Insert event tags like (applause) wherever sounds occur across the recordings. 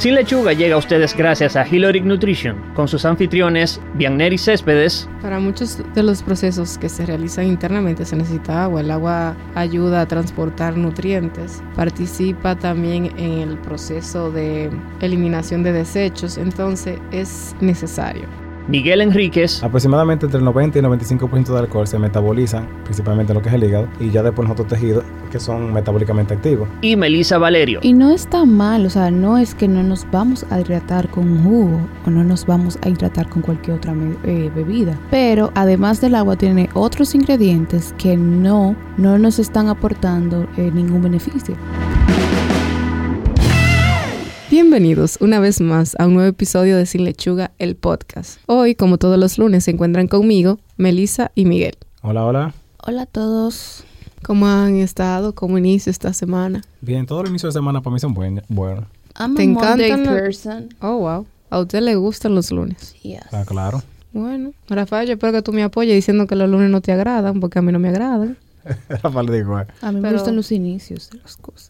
Sin Lechuga llega a ustedes gracias a Hiloric Nutrition, con sus anfitriones Bianneri Céspedes. Para muchos de los procesos que se realizan internamente se necesita agua. El agua ayuda a transportar nutrientes. Participa también en el proceso de eliminación de desechos, entonces es necesario. Miguel Enríquez. Aproximadamente entre el 90 y el 95% de alcohol se metaboliza, principalmente lo que es el hígado, y ya después los otros tejidos que son metabólicamente activos. Y Melissa Valerio. Y no está mal, o sea, no es que no nos vamos a hidratar con un jugo o no nos vamos a hidratar con cualquier otra eh, bebida. Pero además del agua tiene otros ingredientes que no, no nos están aportando eh, ningún beneficio. Bienvenidos una vez más a un nuevo episodio de Sin Lechuga, el podcast. Hoy, como todos los lunes, se encuentran conmigo Melissa y Miguel. Hola, hola. Hola a todos. ¿Cómo han estado? ¿Cómo inicio esta semana? Bien, todos los inicios de semana para mí son buenos. Bueno. ¿Te encantan? Person. Oh, wow. ¿A usted le gustan los lunes? Yes. Ah, claro. Bueno, Rafael, yo espero que tú me apoyes diciendo que los lunes no te agradan, porque a mí no me agradan. (laughs) Rafael dijo, eh. A mí me gustan los inicios de las cosas.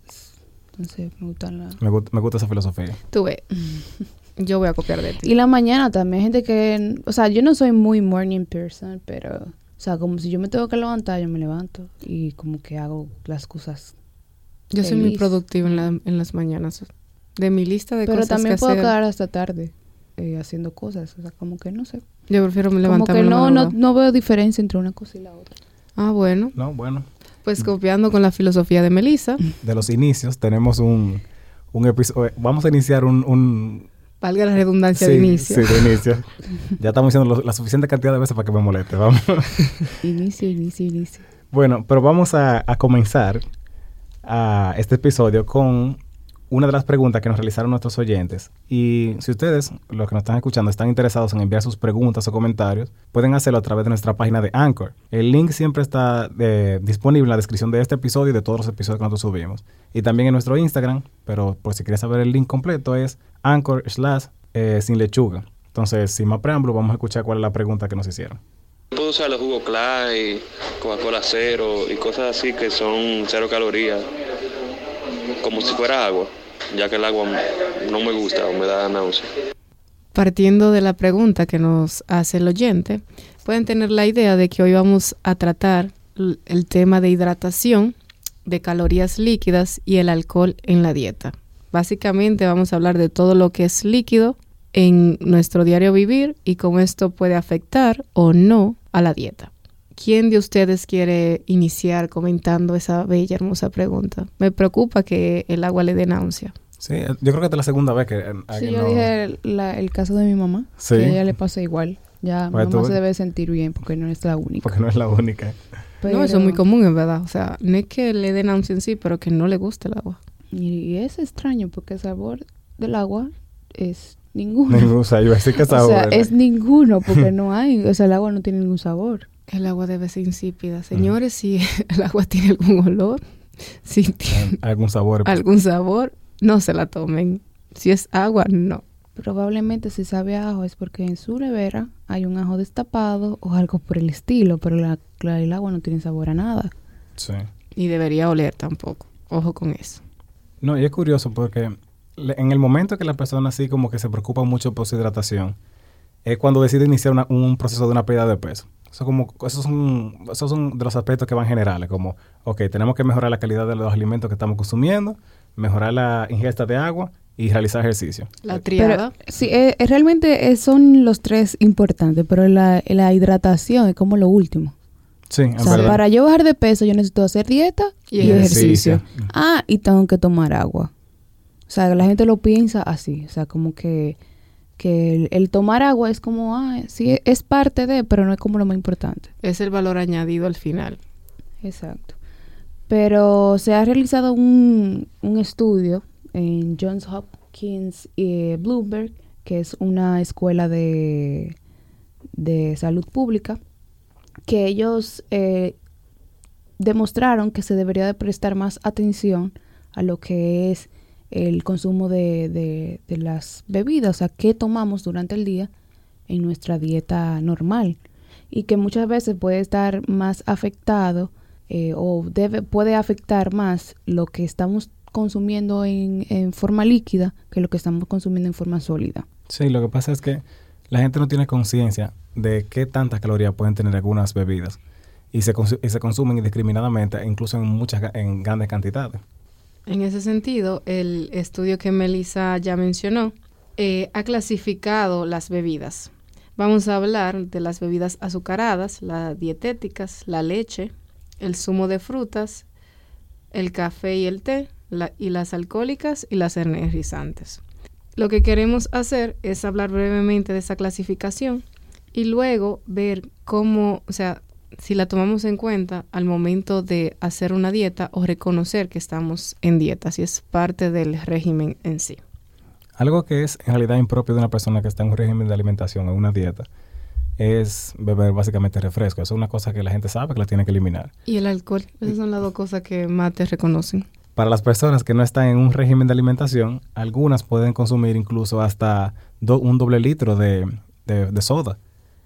Entonces me gustan las... me, me gusta esa filosofía. Tú ves, (laughs) yo voy a copiar de ti. Y la mañana también, hay gente que, o sea, yo no soy muy morning person, pero, o sea, como si yo me tengo que levantar, yo me levanto y como que hago las cosas. Yo soy muy productiva en, la- en las mañanas. De mi lista de Pero cosas también que puedo hacer, quedar hasta tarde eh, haciendo cosas, o sea, como que no sé. yo prefiero Como levantarme que en la no, no, no veo diferencia entre una cosa y la otra. Ah, bueno. No, bueno. Pues copiando con la filosofía de Melissa, De los inicios tenemos un, un episodio. Vamos a iniciar un. un valga la redundancia sí, de inicio. Sí, de inicio. (laughs) ya estamos diciendo lo- la suficiente cantidad de veces para que me moleste. Vamos. Inicio, inicio, inicio. Bueno, pero vamos a, a comenzar a este episodio con una de las preguntas que nos realizaron nuestros oyentes. Y si ustedes, los que nos están escuchando, están interesados en enviar sus preguntas o comentarios, pueden hacerlo a través de nuestra página de Anchor. El link siempre está eh, disponible en la descripción de este episodio y de todos los episodios que nosotros subimos. Y también en nuestro Instagram, pero por si quieres saber el link completo, es Anchor slash eh, sin lechuga. Entonces, sin más preámbulo, vamos a escuchar cuál es la pregunta que nos hicieron. Puedo usar los jugos Clay, Coca-Cola cero y cosas así que son cero calorías, como si fuera agua, ya que el agua no me gusta o me da náusea. Partiendo de la pregunta que nos hace el oyente, pueden tener la idea de que hoy vamos a tratar el tema de hidratación, de calorías líquidas y el alcohol en la dieta. Básicamente vamos a hablar de todo lo que es líquido en nuestro diario vivir y cómo esto puede afectar o no a la dieta. ¿Quién de ustedes quiere iniciar comentando esa bella, hermosa pregunta? Me preocupa que el agua le dé náusea. Sí, yo creo que esta es la segunda vez que... eh, Sí, yo no- dije el, la- el caso de mi mamá, Sí. que a ella le pasa igual. Ya mi Bueno, mamá tú- se debe sentir bien porque no es la única. Porque no es la única. No, eso es muy común, en verdad. O sea, no es que le dé náusea en sí, pero que no le guste el agua. Y, y es extraño porque el sabor del agua es (laughs) ninguno. Ningún, o sea, decir que o sea, sabor. es ninguno porque no hay, o sea, el agua no tiene ningún sabor. El agua debe ser insípida. Señores, si (laughs) el agua tiene algún olor, (laughs) si tiene algún sabor. algún sabor, no se la tomen. Si es agua, no. Probablemente si sabe a ajo es porque en su nevera hay un ajo destapado o algo por el estilo, pero la, la- el agua no tiene sabor a nada. Sí. Y debería oler tampoco. Ojo con eso. No, y es curioso porque le- en el momento que la persona así como que se preocupa mucho por su hidratación, es cuando decide iniciar una- un proceso de una pérdida de peso. Eso como, esos son, esos son de los aspectos que van generales, como, ok, tenemos que mejorar la calidad de los alimentos que estamos consumiendo, mejorar la ingesta de agua y realizar ejercicio. La Pero, triada. sí, eh, eh, realmente eh, son los tres importantes, pero la, la hidratación es como lo último. Sí, O sea, verdad. para yo bajar de peso yo necesito hacer dieta Y y, ejercicio. ejercicio. Ah, y tengo que tomar agua. O sea, la gente lo piensa así. O sea, como que, que el, el tomar agua es como, ah, sí, es parte de, pero no es como lo más importante. es el valor añadido al final. Exacto. Pero se ha realizado un, un estudio en Johns Hopkins y Bloomberg, que es una escuela de, de salud pública, que ellos eh, demostraron que se debería de prestar más atención a lo que es el consumo de, de, las bebidas, o sea, qué tomamos durante el día en nuestra dieta normal y que muchas veces puede estar más afectado eh, o debe, puede afectar más lo que estamos consumiendo en, en forma líquida que lo que estamos consumiendo en forma sólida. Sí, lo que pasa es que la gente no tiene conciencia de qué tantas calorías pueden tener algunas bebidas y se, y se consumen indiscriminadamente, incluso en muchas en grandes cantidades. En ese sentido, el estudio que Melissa ya mencionó eh, ha clasificado las bebidas. Vamos a hablar de las bebidas azucaradas, las dietéticas, la leche, el zumo de frutas, el café y el té, y las alcohólicas y las energizantes. Lo que queremos hacer es hablar brevemente de esa clasificación y luego ver cómo, o sea, si la tomamos en cuenta al momento de hacer una dieta o reconocer que estamos en dieta, si es parte del régimen en sí. Algo que es en realidad impropio de una persona que está en un régimen de alimentación, en una dieta, es beber básicamente refresco. Eso es una cosa que la gente sabe que la tiene que eliminar. Y el alcohol, esas son las dos cosas que más te reconocen. Para las personas que no están en un régimen de alimentación, algunas pueden consumir incluso hasta do- un doble litro de, de- de soda.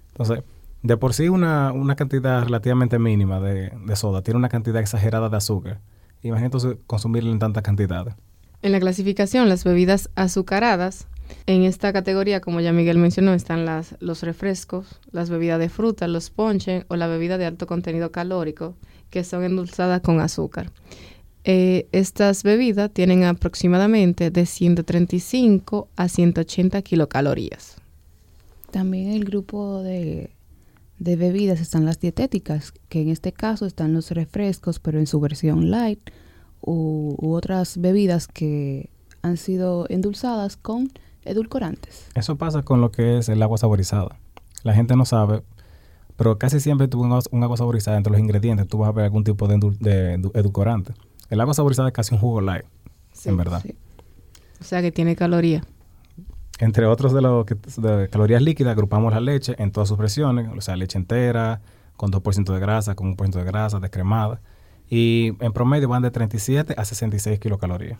Entonces, de por sí una, una cantidad relativamente mínima de, de soda tiene una cantidad exagerada de azúcar. Imagínate consumirla en tantas cantidades. En la clasificación, las bebidas azucaradas, en esta categoría, como ya Miguel mencionó, están las, los refrescos, las bebidas de fruta, los ponches o la bebida de alto contenido calórico, que son endulzadas con azúcar. Eh, estas bebidas tienen aproximadamente de 135 a 180 kilocalorías. También el grupo de, de bebidas están las dietéticas, que en este caso están los refrescos, pero en su versión light, u, u otras bebidas que han sido endulzadas con edulcorantes. Eso pasa con lo que es el agua saborizada. La gente no sabe, pero casi siempre tú un agua, un agua saborizada entre los ingredientes, tú vas a ver algún tipo de, endul- de edu- edulcorante. El agua saborizada es casi un jugo light, Sí, en verdad. Sí. O sea que tiene caloría. Entre otros de los que, de calorías líquidas, agrupamos la leche en todas sus versiones, o sea, leche entera, con 2% de grasa, con 1% de grasa, descremada. Y en promedio van de 37 a 66 kilocalorías.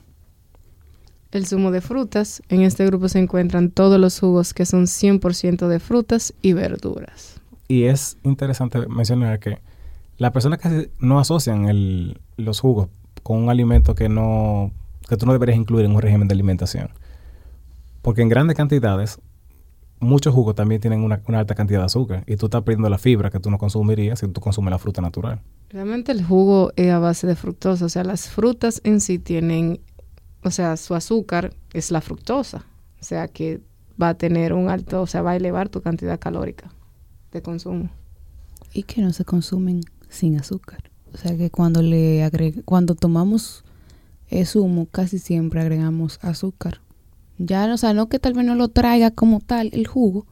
El zumo de frutas. En este grupo se encuentran todos los jugos que son 100% de frutas y verduras. Y es interesante mencionar que las personas casi no asocian el- los jugos con un alimento que no que tú no deberías incluir en un régimen de alimentación. Porque en grandes cantidades, muchos jugos también tienen una, una alta cantidad de azúcar y tú estás perdiendo la fibra que tú no consumirías si tú consumes la fruta natural. Realmente el jugo es a base de fructosa. O sea, las frutas en sí tienen, o sea, su azúcar es la fructosa. O sea, que va a tener un alto, o sea, va a elevar tu cantidad calórica de consumo. Y que no se consumen sin azúcar. O sea que cuando le agreg cuando tomamos eh, zumo, casi siempre agregamos azúcar. Ya, o sea, no que tal vez no lo traiga como tal el jugo,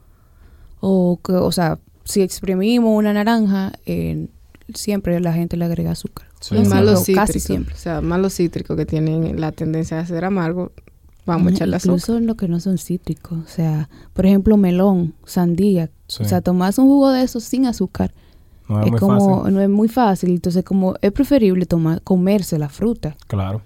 o que, o sea, si exprimimos una naranja, eh, siempre la gente le agrega azúcar. Sí. y No más siempre, los o casi siempre. O sea, más los cítricos que tienen la tendencia a ser amargo, vamos a echarle azúcar. Incluso en lo que no son cítricos. O sea, por ejemplo, melón, sandía. Sí. O sea, tomás un jugo de esos sin azúcar. No es, es muy como, fácil. no es muy fácil. Entonces, como es preferible tomar, comerse la fruta. Claro.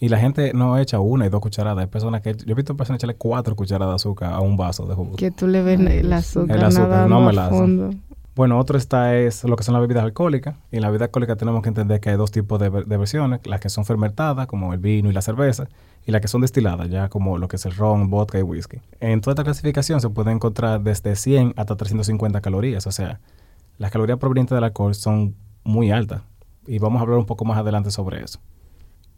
Y la gente no echa una y dos cucharadas. Hay personas que... Yo he visto personas echarle cuatro cucharadas de azúcar a un vaso de jugo. Que tú le ves Ay, el azúcar, El azúcar, nadando no me la fondo. Bueno, otro está es lo que son las bebidas alcohólicas. Y en la bebida alcohólica tenemos que entender que hay dos tipos de, de versiones. Las que son fermentadas, como el vino y la cerveza. Y las que son destiladas, ya como lo que es el ron, vodka y whisky. En toda esta clasificación se puede encontrar desde 100 hasta 350 calorías. O sea, las calorías provenientes del alcohol son muy altas. Y vamos a hablar un poco más adelante sobre eso.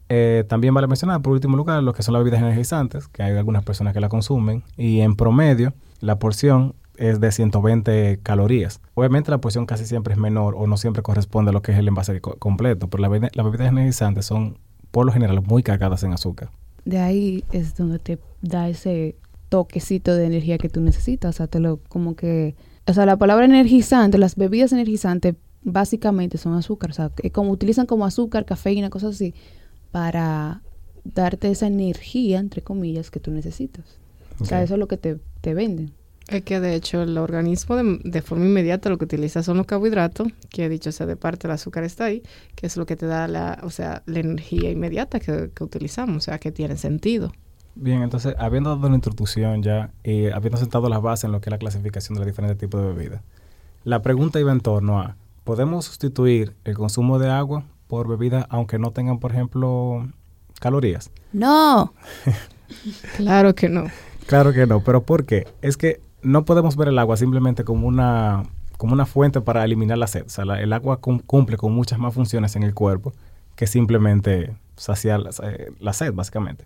Eh, también vale mencionar, por último lugar, lo que son las bebidas energizantes, que hay algunas personas que la consumen. Y en promedio, la porción es de 120 calorías. Obviamente la porción casi siempre es menor o no siempre corresponde a lo que es el envase co- completo, pero las bebidas energizantes son por lo general muy cargadas en azúcar. De ahí es donde te da ese toquecito de energía que tú necesitas. O sea, te lo como que... O sea, la palabra energizante, las bebidas energizantes básicamente son azúcar. O sea, como utilizan como azúcar, cafeína, cosas así, para darte esa energía, entre comillas, que tú necesitas. O sea, eso es lo que te, te venden. Es que de hecho el organismo de, de forma inmediata lo que utiliza son los carbohidratos, que dicho sea de parte el azúcar está ahí, que es lo que te da la, o sea, la energía inmediata que, que utilizamos, o sea, que tiene sentido. Bien, entonces, habiendo dado la introducción ya y habiendo sentado las bases en lo que es la clasificación de los diferentes tipos de bebidas, la pregunta iba en torno a, ¿podemos sustituir el consumo de agua por bebidas aunque no tengan, por ejemplo, calorías? No. (laughs) Claro que no. Claro que no, pero ¿por qué? Es que no podemos ver el agua simplemente como una, como una fuente para eliminar la sed. O sea, la- el agua cum- cumple con muchas más funciones en el cuerpo que simplemente saciar la, eh, la sed, básicamente.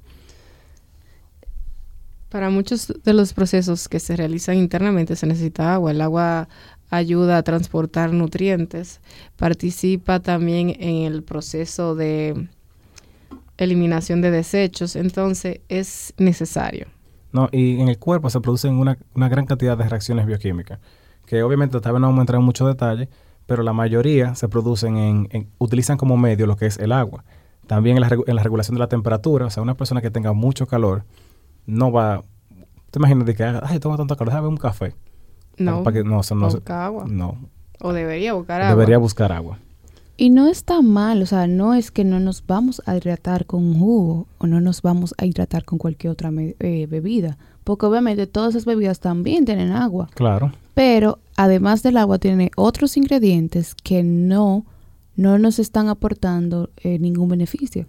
Para muchos de los procesos que se realizan internamente se necesita agua. El agua ayuda a transportar nutrientes, participa también en el proceso de eliminación de desechos, entonces es necesario. No, y en el cuerpo se producen una, una gran cantidad de reacciones bioquímicas, que obviamente tal vez no vamos a entrar en mucho detalle, pero la mayoría se producen en, en- utilizan como medio lo que es el agua. También en la, en la regulación de la temperatura, o sea, una persona que tenga mucho calor no va, te imaginas de que, ay, toma tanto calor, déjame un café. No, Para que- no, eso no busca agua. no, O debería buscar agua. debería buscar agua. Y no está mal, o sea, no es que no nos vamos a hidratar con un jugo o no nos vamos a hidratar con cualquier otra eh, bebida, porque obviamente todas esas bebidas también tienen agua, Claro. pero además del agua tiene otros ingredientes que no, no nos están aportando eh, ningún beneficio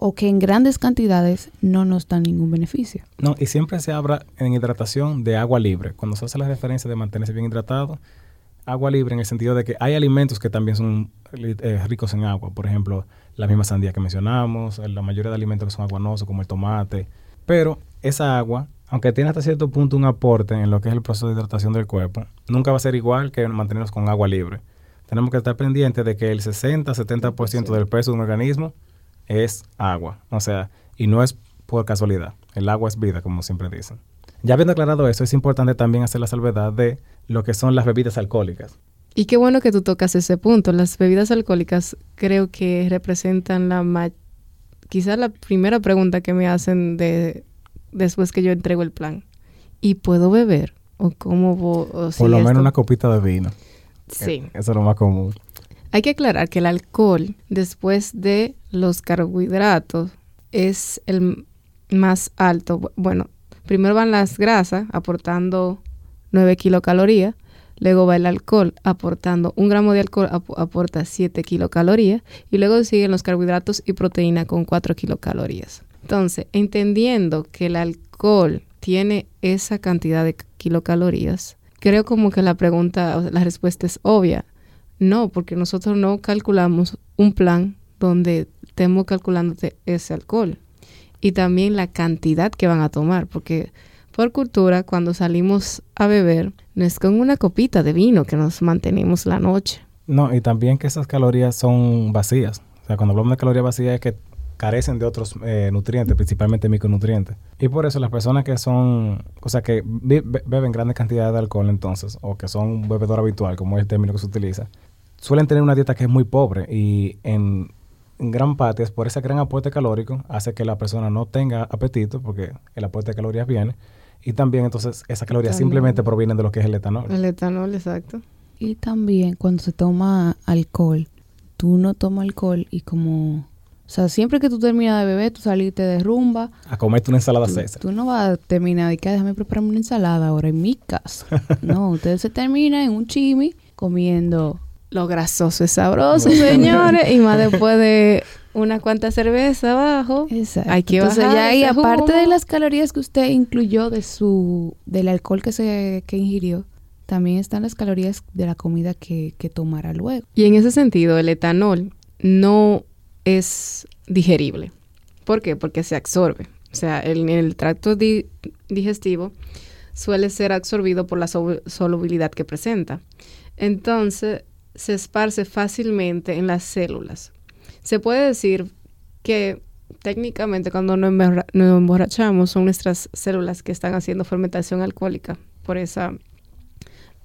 o que en grandes cantidades no nos dan ningún beneficio. No, y siempre se habla en hidratación de agua libre. Cuando se hace la referencia de mantenerse bien hidratado, agua libre en el sentido de que hay alimentos que también son eh, ricos en agua. Por ejemplo, la misma sandía que mencionamos, la mayoría de alimentos que son aguanosos, como el tomate. Pero esa agua, aunque tiene hasta cierto punto un aporte en lo que es el proceso de hidratación del cuerpo, nunca va a ser igual que mantenernos con agua libre. Tenemos que estar pendientes de que el 60-70% del peso de un organismo es agua. O sea, y no es por casualidad. El agua es vida, como siempre dicen. Ya habiendo aclarado eso, es importante también hacer la salvedad de lo que son las bebidas alcohólicas. Y qué bueno que tú tocas ese punto. Las bebidas alcohólicas creo que representan la ma- quizás la primera pregunta que me hacen de después que yo entrego el plan. ¿Y puedo beber? ¿O cómo vo- o si Por lo menos una copita de vino. Sí. Eso es lo más común. Hay que aclarar que el alcohol, después de los carbohidratos, es el más alto. Bu- Bueno, primero van las grasas, aportando 9 kilocalorías. Luego va el alcohol, aportando un gramo de alcohol, ap- aporta 7 kilocalorías. Y luego siguen los carbohidratos y proteína con 4 kilocalorías. Entonces, entendiendo que el alcohol tiene esa cantidad de kilocalorías, creo como que la pregunta, la respuesta es obvia. No, porque nosotros no calculamos un plan donde estemos calculándote ese alcohol y también la cantidad que van a tomar, porque por cultura cuando salimos a beber no es con una copita de vino que nos mantenemos la noche. No, y también que esas calorías son vacías. O sea, cuando hablamos de calorías vacías es que carecen de otros eh, nutrientes, principalmente micronutrientes. Y por eso las personas que son, o sea, que be- be- beben grandes cantidades de alcohol entonces, o que son un bebedor habitual, como es el término que se utiliza, suelen tener una dieta que es muy pobre y en, en gran parte es por ese gran aporte calórico hace que la persona no tenga apetito porque el aporte de calorías viene y también entonces esas calorías También. simplemente provienen de lo que es el etanol. El etanol, exacto. Y también cuando se toma alcohol, tú no tomas alcohol y como, o sea, siempre que tú terminas de beber, tú saliste de rumba, A comerte una ensalada tú, César. tú no vas a terminar de que "Ah, déjame prepararme una ensalada ahora en mi casa. (laughs) no, ustedes se terminan en un chimi comiendo. Lo grasoso es sabroso, señores, y más (laughs) después de una cuanta cerveza abajo. Exacto. Hay que Entonces ya ahí, ese aparte de las calorías que usted incluyó de su, del alcohol que se, que ingirió, también están las calorías de la comida que, que tomará luego. Y en ese sentido, el etanol no es digerible. ¿Por qué? Porque se absorbe. O sea, el- en el tracto di- digestivo suele ser absorbido por la sol- solubilidad que presenta. Entonces, se esparce fácilmente en las células. Se puede decir que técnicamente cuando nos, emborra- nos emborrachamos son nuestras células que están haciendo fermentación alcohólica por esa,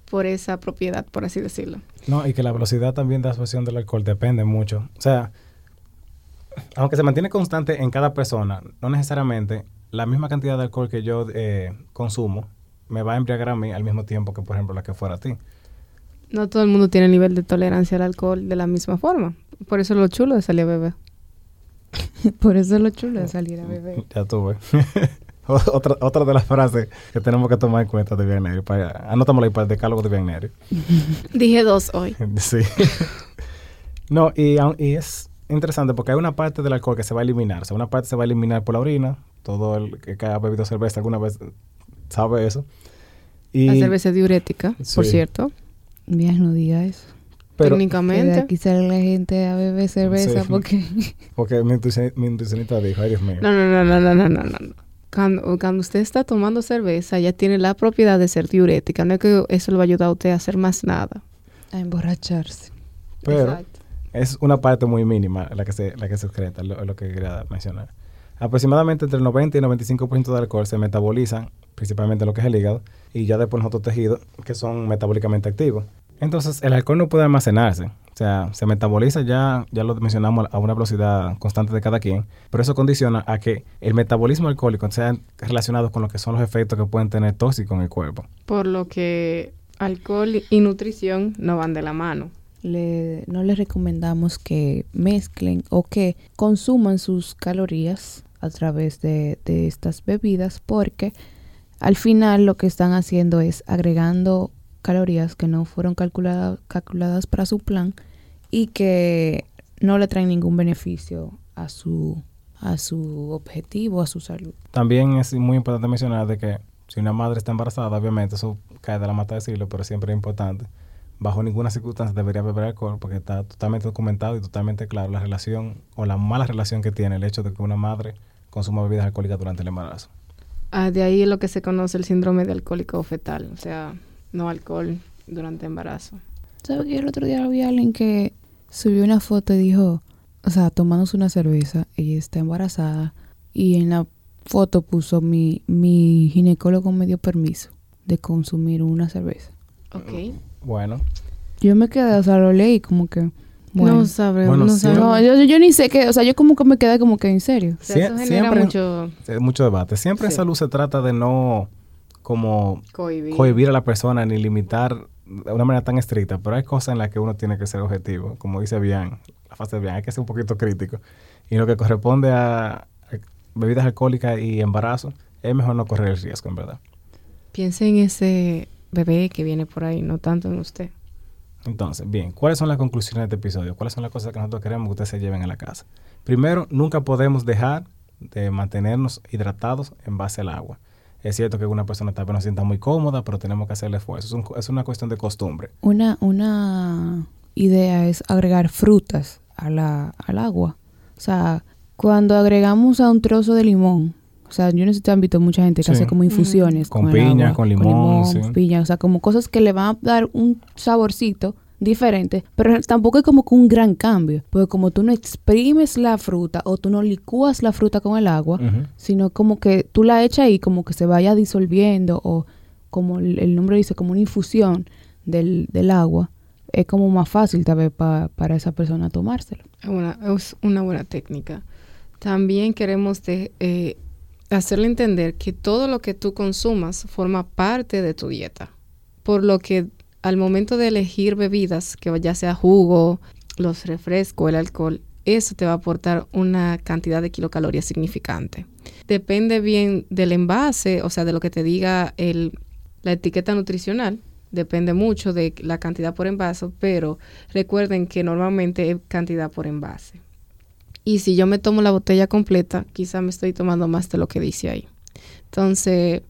por esa propiedad, por así decirlo. No, y que la velocidad también de absorción del alcohol depende mucho. O sea, aunque se mantiene constante en cada persona, no necesariamente la misma cantidad de alcohol que yo eh, consumo me va a embriagar a mí al mismo tiempo que, por ejemplo, la que fuera a ti. No todo el mundo tiene nivel de tolerancia al alcohol de la misma forma. Por eso lo chulo de salir a beber. (laughs) Por eso es lo chulo de salir a beber. Ya tuve. (laughs) otra, otra de las frases que tenemos que tomar en cuenta de Viagneri. Para, anotámosla ahí para el decálogo de Viagneri. (laughs) Dije dos hoy. Sí. no, y, aun- y es interesante porque hay una parte del alcohol que se va a eliminar. O sea, una parte se va a eliminar por la orina. Todo el que ha bebido cerveza alguna vez sabe eso. Y, La cerveza es diurética, por Sí. cierto. Bien, no diga eso. pero, Que de Técnicamente. aquí sale la gente a beber cerveza Sí. porque... porque mi, nutricion- mi nutricionista dijo, ay Dios mío. No, no, no, no, no, no, no, no. Cuando, cuando usted está tomando cerveza, ya tiene la propiedad de ser diurética. No es que eso le va a ayudar a usted a hacer más nada. a emborracharse. Pero Exacto. es una parte muy mínima la que se, la que se excreta, lo, lo que quería mencionar. Aproximadamente entre el 90 y el 95% de alcohol se metabolizan, principalmente lo que es el hígado, y ya después los otros tejidos que son metabólicamente activos. Entonces, el alcohol no puede almacenarse. O sea, se metaboliza ya, ya lo mencionamos, a una velocidad constante de cada quien, pero eso condiciona a que el metabolismo alcohólico sea relacionado con lo que son los efectos que pueden tener tóxicos en el cuerpo. Por lo que alcohol y nutrición no van de la mano. Le, no les recomendamos que mezclen o que consuman sus calorías a través de, de estas bebidas porque al final lo que están haciendo es agregando calorías que no fueron calculada- calculadas para su plan y que no le traen ningún beneficio a su, a su objetivo, a su salud. También es muy importante mencionar de que si una madre está embarazada, obviamente eso cae de la mata de siglo, pero siempre es importante. Bajo ninguna circunstancia debería beber alcohol porque está totalmente documentado y totalmente claro la relación o la mala relación que tiene el hecho de que una madre consuma bebidas alcohólicas durante el embarazo. Ah, de ahí es lo que se conoce el síndrome de alcohólico fetal, o sea, no alcohol durante embarazo. ¿Sabes que el otro día vi a alguien que subió una foto y dijo, o sea, tomándose una cerveza, ella está embarazada y en la foto puso mi, mi ginecólogo me dio permiso de consumir una cerveza. Ok. Bueno, Yo me quedé, o sea, lo leí como que, bueno, No sabe, Bueno, no sabe. no, yo, yo ni sé qué, o sea, yo como que me quedé como que en serio. O sea, eso genera siempre- mucho es mucho debate. Siempre en Sí. salud se trata de no como cohibir. cohibir a la persona ni limitar de una manera tan estricta, pero hay cosas en las que uno tiene que ser objetivo, como dice Bian, la fase de Bian, hay que ser un poquito crítico. Y lo que corresponde a, a bebidas alcohólicas y embarazo, es mejor no correr el riesgo, en verdad. Piense en ese bebé que viene por ahí, no tanto en usted. Entonces, bien, ¿cuáles son las conclusiones de este episodio? ¿Cuáles son las cosas que nosotros queremos que ustedes se lleven a la casa? Primero, nunca podemos dejar de mantenernos hidratados en base al agua. Es cierto que una persona tal vez no se sienta muy cómoda, pero tenemos que hacer el esfuerzo. Es, un- es una cuestión de costumbre. Una, una idea es agregar frutas al agua. O sea, cuando agregamos a un trozo de limón, o sea, yo no sé si te han visto mucha gente que Sí. hace como infusiones Con piña, agua, con limón, sí. piña, o sea, como cosas que le van a dar un saborcito diferente, pero tampoco es como que un gran cambio, porque como tú no exprimes la fruta o tú no licúas la fruta con el agua, sino como que tú la echas ahí como que se vaya disolviendo o como el, el nombre dice, como una infusión del, del agua, es como más fácil tal vez pa- para esa persona tomárselo. Es una, es una buena técnica. También queremos de, eh, hacerle entender que todo lo que tú consumas forma parte de tu dieta. Por lo que al momento de elegir bebidas, que ya sea jugo, los refrescos, el alcohol, eso te va a aportar una cantidad de kilocalorías significante. Depende bien del envase, o sea, de lo que te diga el, la etiqueta nutricional. Depende mucho de la cantidad por envase, pero recuerden que normalmente es cantidad por envase. Y si yo me tomo la botella completa, quizá me estoy tomando más de lo que dice ahí. Entonces,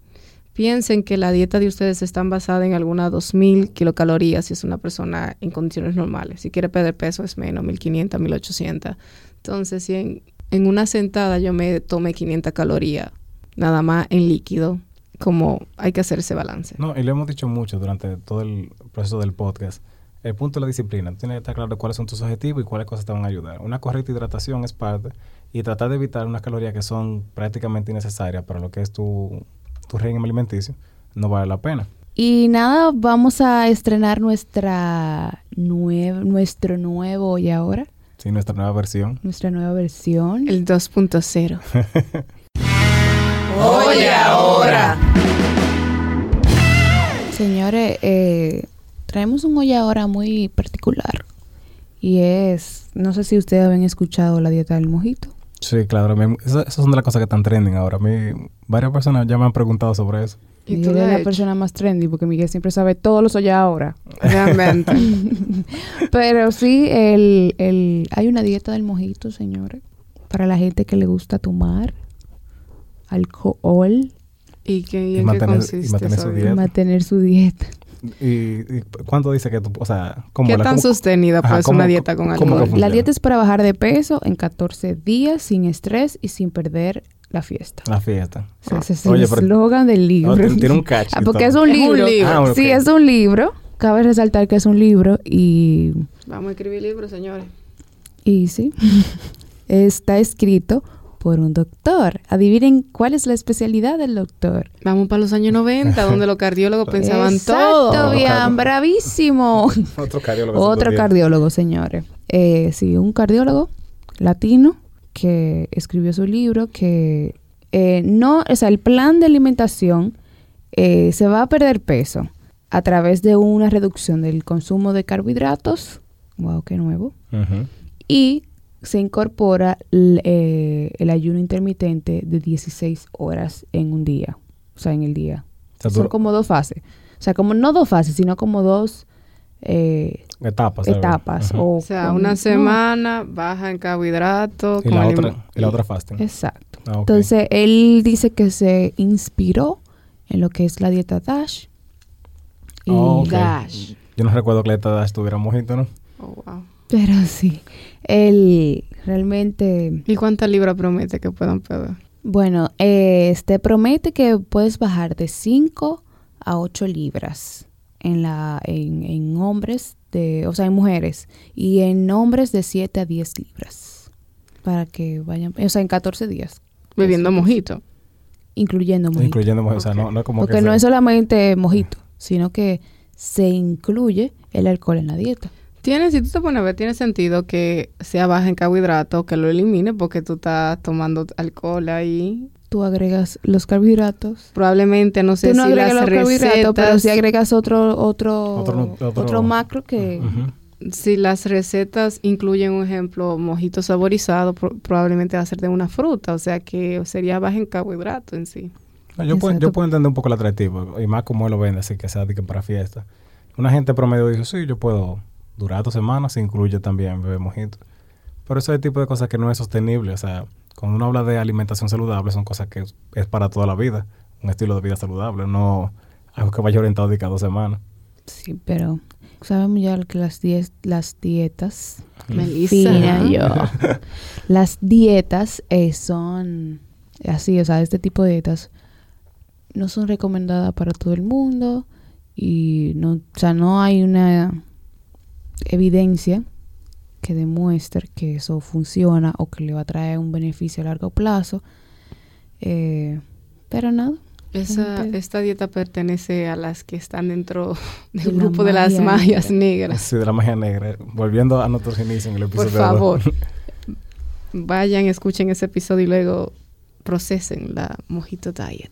piensen que la dieta de ustedes está basada en algunas 2.000 kilocalorías si es una persona en condiciones normales. Si quiere perder peso es menos, 1.500, 1.800. Entonces, si en, en una sentada yo me tomé 500 calorías, nada más en líquido, como hay que hacer ese balance. No, y lo hemos dicho mucho durante todo el proceso del podcast. El punto de la disciplina. Tú tienes que estar claro cuáles son tus objetivos y cuáles cosas te van a ayudar. Una correcta hidratación es parte y tratar de evitar unas calorías que son prácticamente innecesarias para lo que es tu, tu régimen alimenticio no vale la pena. Y nada, vamos a estrenar nuestra nue- nuestro nuevo y ahora, Sí, nuestra nueva versión. nuestra nueva versión. El 2.0. (laughs) Oye ahora. Señores, eh, traemos un hoy ahora muy particular. Y es, no sé si ustedes habían escuchado la dieta del mojito. Sí, claro. Esas son de las cosas que están trending ahora. A mí, varias personas ya me han preguntado sobre eso. ¿Y Y tú eres la hecho? persona más trendy porque Miguel siempre sabe todo lo soy ahora. (laughs) Realmente. (laughs) Pero sí, el, el, hay una dieta del mojito, señores, para la gente que le gusta tomar alcohol ¿Y, qué, y Y en mantener- qué y su dieta? mantener su dieta. ¿Y, y cuánto dice que tú, o sea, cómo ¿Qué la- tan cómo- sostenida Ajá, puede ser ¿cómo- una dieta con alcohol? La dieta es para bajar de peso en 14 días sin estrés y sin perder la fiesta. La fiesta. O sea, ese es Oye, el eslogan del libro. No, tiene- un (laughs) catch Ah, porque es un Es un libro. libro. Ah. Sí, es un libro. Cabe resaltar que es un libro y, Vamos a escribir libros, señores. y sí, (laughs) está escrito por un doctor. Adivinen cuál es la especialidad del doctor. Vamos para los años 90, (laughs) donde los cardiólogos pensaban Exacto, todo. bien, bravísimo. (laughs) Otro cardiólogo. Otro cardiólogo, señores. Eh, sí, un cardiólogo latino que escribió su libro que eh, no, o sea, el plan de alimentación eh, se va a perder peso a través de una reducción del consumo de carbohidratos. Wow, qué nuevo. Ujú. Y se incorpora eh, el ayuno intermitente de 16 horas en un día, o sea, en el día. O sea, Son como dos fases. O sea, como no dos fases, sino como dos eh, etapas. etapas. O O sea, con- una no, semana baja en carbohidratos. y, con la otra, y la otra fasting. Exacto. Ah. Entonces, él dice que se inspiró en lo que es la dieta DASH. Y Oh. Dash. Yo no recuerdo que la dieta Dash tuviera mojito, ¿no? Oh, wow. Pero sí, él realmente, ¿Y cuántas libras promete que puedan perder? bueno, eh, este promete que puedes bajar de 5 a 8 libras en la en, en hombres de, o sea, en mujeres y en hombres de 7 a 10 libras para que vayan, o sea, en 14 días, Bebiendo mojito. incluyendo mojito. Incluyendo mojito. O sea, no, no es como Porque que no es solamente mojito, sino que se incluye el alcohol en la dieta. Tiene, si tú te pones a ver, tiene sentido que sea baja en carbohidratos, que lo elimine porque tú estás tomando alcohol ahí. Tú agregas los carbohidratos. Probablemente, no sé Tú no si agregas las los carbohidratos, pero recetas, si agregas otro otro Otro nu- otro, otro- macro que si las recetas incluyen, un ejemplo, mojito saborizado, pro- probablemente va a ser de una fruta, o sea que sería baja en carbohidratos en sí. No, yo, puedo, yo puedo entender un poco el atractivo, y más como él lo vende, así que sea de que para fiesta. Una gente promedio dice, sí, yo puedo durar dos semanas, se incluye también beber mojito. Pero ese es el tipo de cosas que no es sostenible. O sea, cuando uno habla de alimentación saludable, son cosas que es, para toda la vida. Un estilo de vida saludable, no algo que vaya orientado de cada dos semanas. sí, pero sabemos ya que las diez, las dietas Melissa. yo. las dietas eh, son así, o sea, este tipo de dietas no son recomendadas para todo el mundo y no, o sea, no hay una evidencia que demuestre que eso funciona o que le va a traer un beneficio a largo plazo. Eh, pero nada. Esa, esta dieta pertenece a las que están dentro (laughs) del De la grupo de las magia magias negra. negras. Sí, de la magia negra. Volviendo a nuestros inicios en el Por episodio. favor, (laughs) vayan, escuchen ese episodio y luego procesen la Mojito Diet.